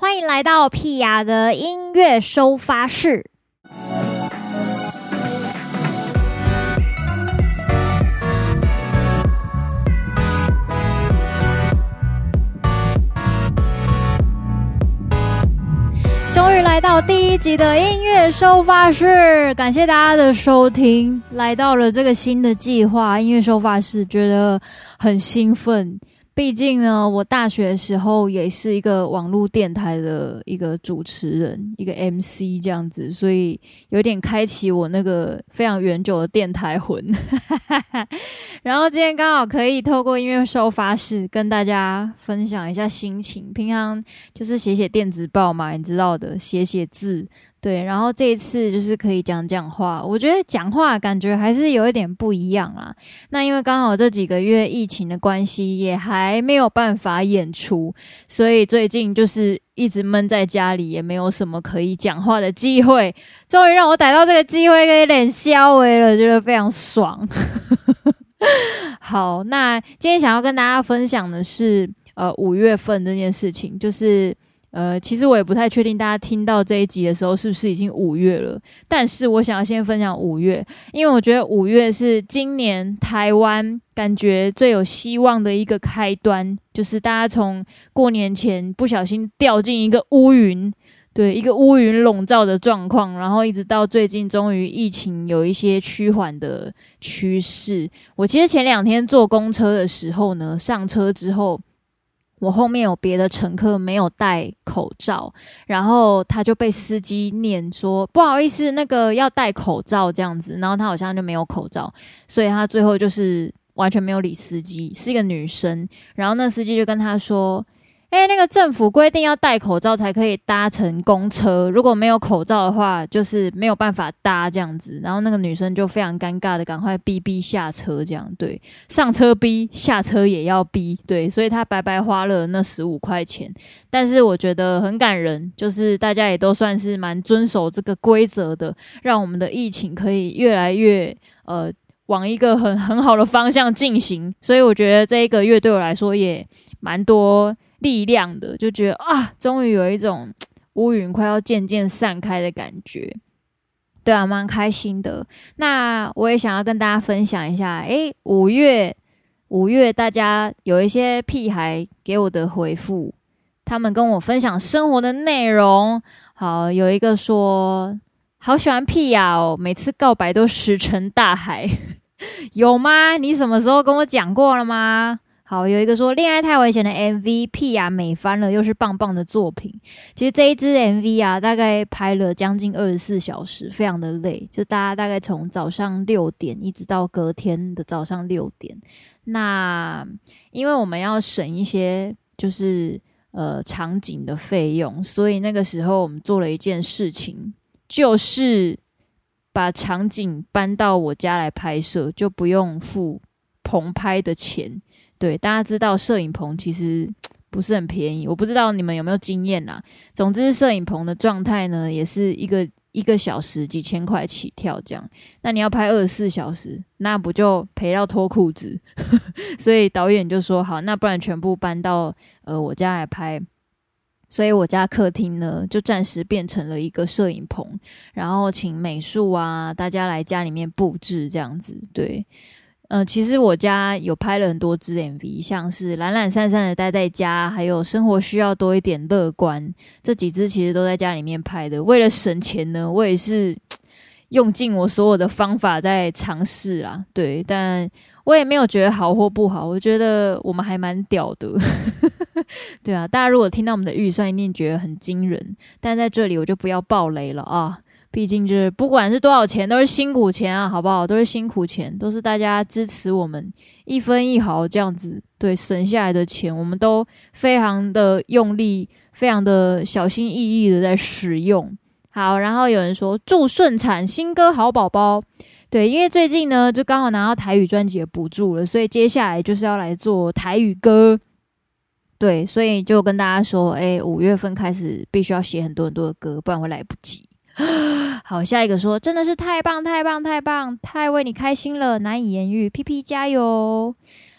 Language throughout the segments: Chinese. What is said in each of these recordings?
欢迎来到屁雅的音乐收发室。终于来到第一集的音乐收发室，感谢大家的收听。来到了这个新的计划，音乐收发室，觉得很兴奋。毕竟呢，我大学的时候也是一个网络电台的一个主持人，一个 MC 这样子，所以有点开启我那个非常远久的电台魂。然后今天刚好可以透过音乐收发室跟大家分享一下心情。平常就是写写电子报嘛，你知道的，写写字。对，然后这一次就是可以讲讲话，我觉得讲话感觉还是有一点不一样啊。那因为刚好这几个月疫情的关系，也还没有办法演出，所以最近就是一直闷在家里，也没有什么可以讲话的机会。终于让我逮到这个机会，可以练肖话了，觉得非常爽。好，那今天想要跟大家分享的是，呃，五月份这件事情，就是。呃，其实我也不太确定大家听到这一集的时候是不是已经五月了。但是我想要先分享五月，因为我觉得五月是今年台湾感觉最有希望的一个开端，就是大家从过年前不小心掉进一个乌云，对，一个乌云笼罩的状况，然后一直到最近终于疫情有一些趋缓的趋势。我其实前两天坐公车的时候呢，上车之后。我后面有别的乘客没有戴口罩，然后他就被司机念说不好意思，那个要戴口罩这样子，然后他好像就没有口罩，所以他最后就是完全没有理司机，是一个女生，然后那司机就跟他说。哎，那个政府规定要戴口罩才可以搭乘公车，如果没有口罩的话，就是没有办法搭这样子。然后那个女生就非常尴尬的赶快逼逼下车，这样对，上车逼，下车也要逼，对，所以她白白花了那十五块钱。但是我觉得很感人，就是大家也都算是蛮遵守这个规则的，让我们的疫情可以越来越呃往一个很很好的方向进行。所以我觉得这一个月对我来说也蛮多。力量的，就觉得啊，终于有一种乌云快要渐渐散开的感觉，对啊，蛮开心的。那我也想要跟大家分享一下，诶，五月五月，大家有一些屁孩给我的回复，他们跟我分享生活的内容。好，有一个说，好喜欢屁呀，每次告白都石沉大海，有吗？你什么时候跟我讲过了吗？好，有一个说恋爱太危险的 MVP 啊美翻了，又是棒棒的作品。其实这一支 MV 啊，大概拍了将近二十四小时，非常的累。就大家大概从早上六点一直到隔天的早上六点。那因为我们要省一些就是呃场景的费用，所以那个时候我们做了一件事情，就是把场景搬到我家来拍摄，就不用付棚拍的钱。对，大家知道摄影棚其实不是很便宜，我不知道你们有没有经验啦。总之，摄影棚的状态呢，也是一个一个小时几千块起跳这样。那你要拍二十四小时，那不就赔到脱裤子？所以导演就说好，那不然全部搬到呃我家来拍。所以我家客厅呢，就暂时变成了一个摄影棚，然后请美术啊大家来家里面布置这样子，对。嗯、其实我家有拍了很多支 MV，像是懒懒散散的待在家，还有生活需要多一点乐观，这几支其实都在家里面拍的。为了省钱呢，我也是 用尽我所有的方法在尝试啦。对，但我也没有觉得好或不好，我觉得我们还蛮屌的。对啊，大家如果听到我们的预算，一定觉得很惊人。但在这里我就不要爆雷了啊。毕竟就是不管是多少钱，都是辛苦钱啊，好不好？都是辛苦钱，都是大家支持我们一分一毫这样子，对，省下来的钱，我们都非常的用力，非常的小心翼翼的在使用。好，然后有人说祝顺产新歌好宝宝，对，因为最近呢就刚好拿到台语专辑的补助了，所以接下来就是要来做台语歌，对，所以就跟大家说，哎，五月份开始必须要写很多很多的歌，不然会来不及。好，下一个说真的是太棒太棒太棒，太为你开心了，难以言喻，P P 加油！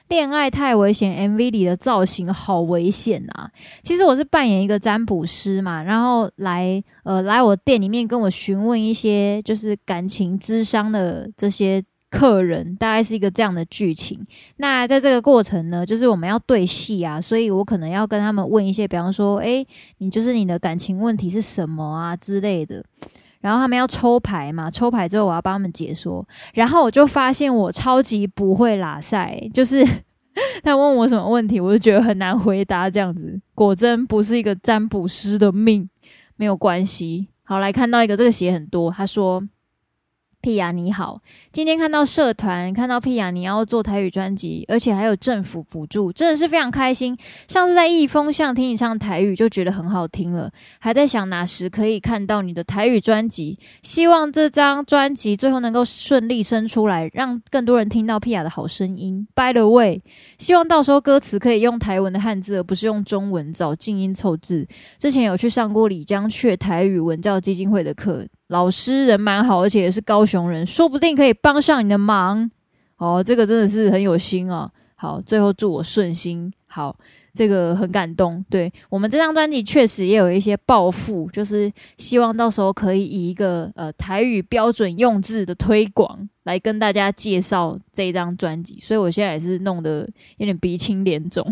恋爱太危险，MV 里的造型好危险啊！其实我是扮演一个占卜师嘛，然后来呃来我店里面跟我询问一些就是感情智商的这些客人，大概是一个这样的剧情。那在这个过程呢，就是我们要对戏啊，所以我可能要跟他们问一些，比方说，诶，你就是你的感情问题是什么啊之类的。然后他们要抽牌嘛，抽牌之后我要帮他们解说。然后我就发现我超级不会拉赛，就是 他问我什么问题，我就觉得很难回答这样子。果真不是一个占卜师的命，没有关系。好，来看到一个，这个写很多，他说。屁雅你好，今天看到社团看到屁雅你要做台语专辑，而且还有政府补助，真的是非常开心。上次在易风巷听你唱台语就觉得很好听了，还在想哪时可以看到你的台语专辑。希望这张专辑最后能够顺利生出来，让更多人听到屁雅的好声音。By the way，希望到时候歌词可以用台文的汉字，而不是用中文找静音凑字。之前有去上过李江雀台语文教基金会的课。老师人蛮好，而且也是高雄人，说不定可以帮上你的忙。哦，这个真的是很有心哦。好，最后祝我顺心。好，这个很感动。对，我们这张专辑确实也有一些抱负，就是希望到时候可以以一个呃台语标准用字的推广来跟大家介绍这一张专辑。所以我现在也是弄得有点鼻青脸肿。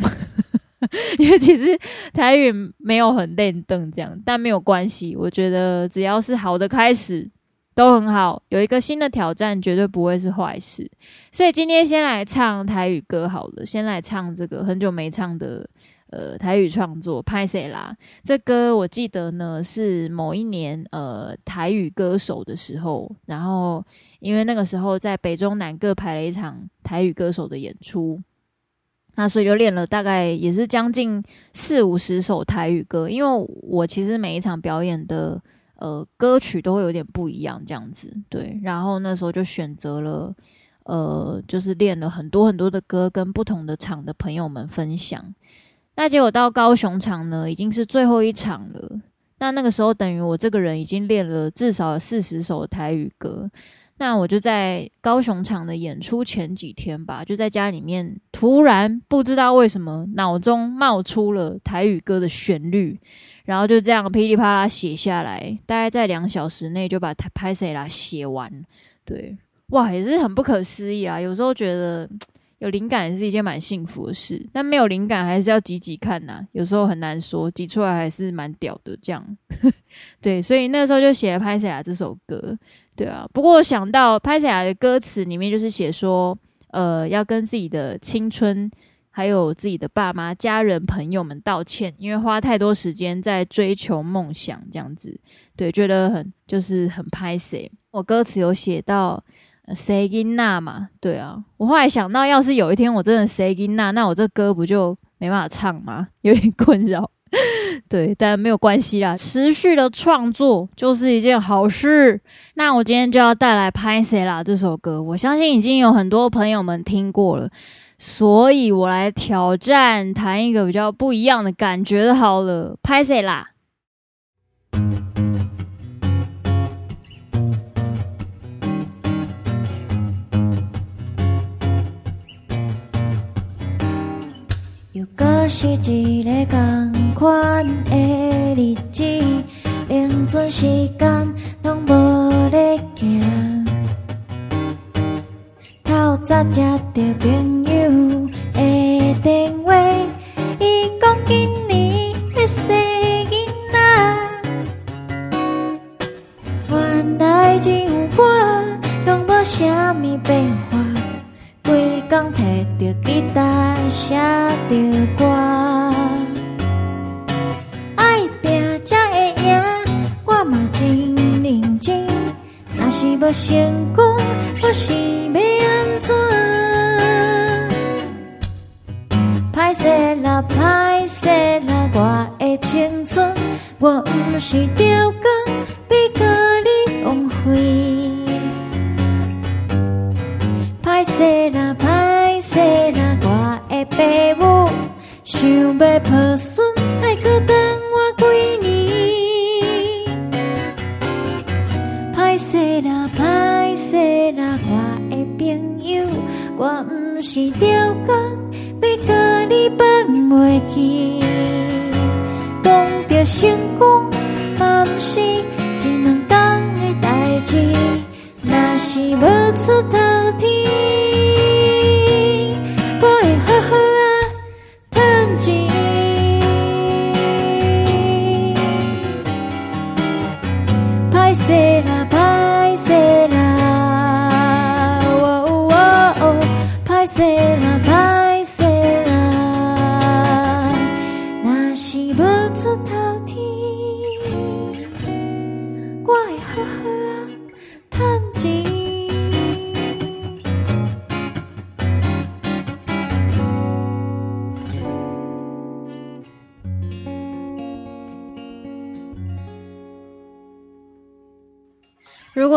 因为其实台语没有很练邓这样，但没有关系。我觉得只要是好的开始都很好，有一个新的挑战绝对不会是坏事。所以今天先来唱台语歌好了，先来唱这个很久没唱的呃台语创作《拍谁啦》。这歌我记得呢是某一年呃台语歌手的时候，然后因为那个时候在北中南各排了一场台语歌手的演出。那所以就练了大概也是将近四五十首台语歌，因为我其实每一场表演的呃歌曲都会有点不一样这样子，对。然后那时候就选择了呃，就是练了很多很多的歌，跟不同的场的朋友们分享。那结果到高雄场呢，已经是最后一场了。那那个时候等于我这个人已经练了至少四十首台语歌。那我就在高雄场的演出前几天吧，就在家里面，突然不知道为什么脑中冒出了台语歌的旋律，然后就这样噼里啪啦写下来，大概在两小时内就把它拍下来写完。对，哇，也是很不可思议啊！有时候觉得有灵感是一件蛮幸福的事，但没有灵感还是要挤挤看呐，有时候很难说，挤出来还是蛮屌的。这样，对，所以那时候就写了拍下来这首歌。对啊，不过想到拍起来的歌词里面就是写说，呃，要跟自己的青春，还有自己的爸妈、家人、朋友们道歉，因为花太多时间在追求梦想这样子。对，觉得很就是很拍谢。我歌词有写到谁金娜嘛？对啊，我后来想到，要是有一天我真的谁金娜，那我这歌不就没办法唱吗？有点困扰。对，但没有关系啦，持续的创作就是一件好事。那我今天就要带来《拍谢啦》这首歌，我相信已经有很多朋友们听过了，所以我来挑战弹一个比较不一样的感觉的，好了，《拍谢啦》。是一个同款的日子，零碎时间拢无咧行。透早接到朋友的电话，伊讲今年要生囡仔。原来只有我，拢无虾米变化。工摕着吉他写着歌，爱拼才会赢，我嘛真认真。若是无成功，我是要安怎？歹势啦，歹势啦，我的青春，我毋是刁工，要甲你浪费。歹势生啦我的父母，想要抱孙，爱搁等我几年。歹势啦，歹势啦，我的朋友，我毋是刁工，要甲你放袂记。讲着成功，嘛毋是一两冬的代志，若是无出头天。我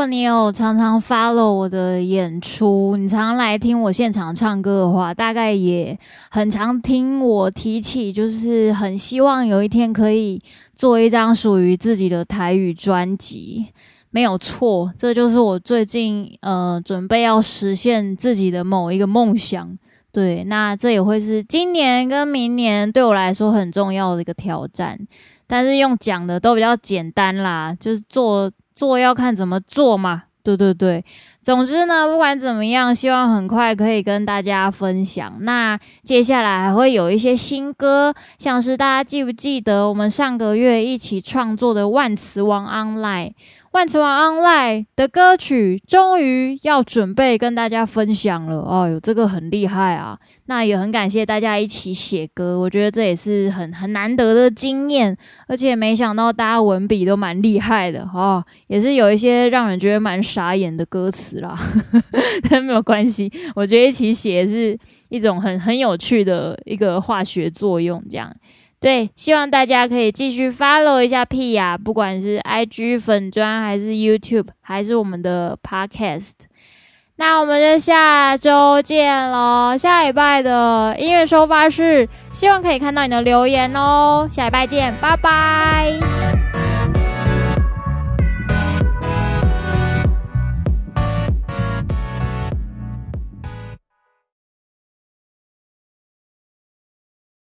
如果你有常常 follow 我的演出，你常常来听我现场唱歌的话，大概也很常听我提起，就是很希望有一天可以做一张属于自己的台语专辑。没有错，这就是我最近呃准备要实现自己的某一个梦想。对，那这也会是今年跟明年对我来说很重要的一个挑战。但是用讲的都比较简单啦，就是做。做要看怎么做嘛，对对对。总之呢，不管怎么样，希望很快可以跟大家分享。那接下来还会有一些新歌，像是大家记不记得我们上个月一起创作的《万磁王 Online》。万磁王 Online 的歌曲终于要准备跟大家分享了，哦哟，这个很厉害啊！那也很感谢大家一起写歌，我觉得这也是很很难得的经验，而且没想到大家文笔都蛮厉害的哦，也是有一些让人觉得蛮傻眼的歌词啦，但没有关系，我觉得一起写是一种很很有趣的一个化学作用，这样。对，希望大家可以继续 follow 一下屁呀，不管是 IG 粉砖还是 YouTube，还是我们的 Podcast。那我们就下周见喽，下礼拜的音乐收发室，希望可以看到你的留言哦。下礼拜见，拜拜。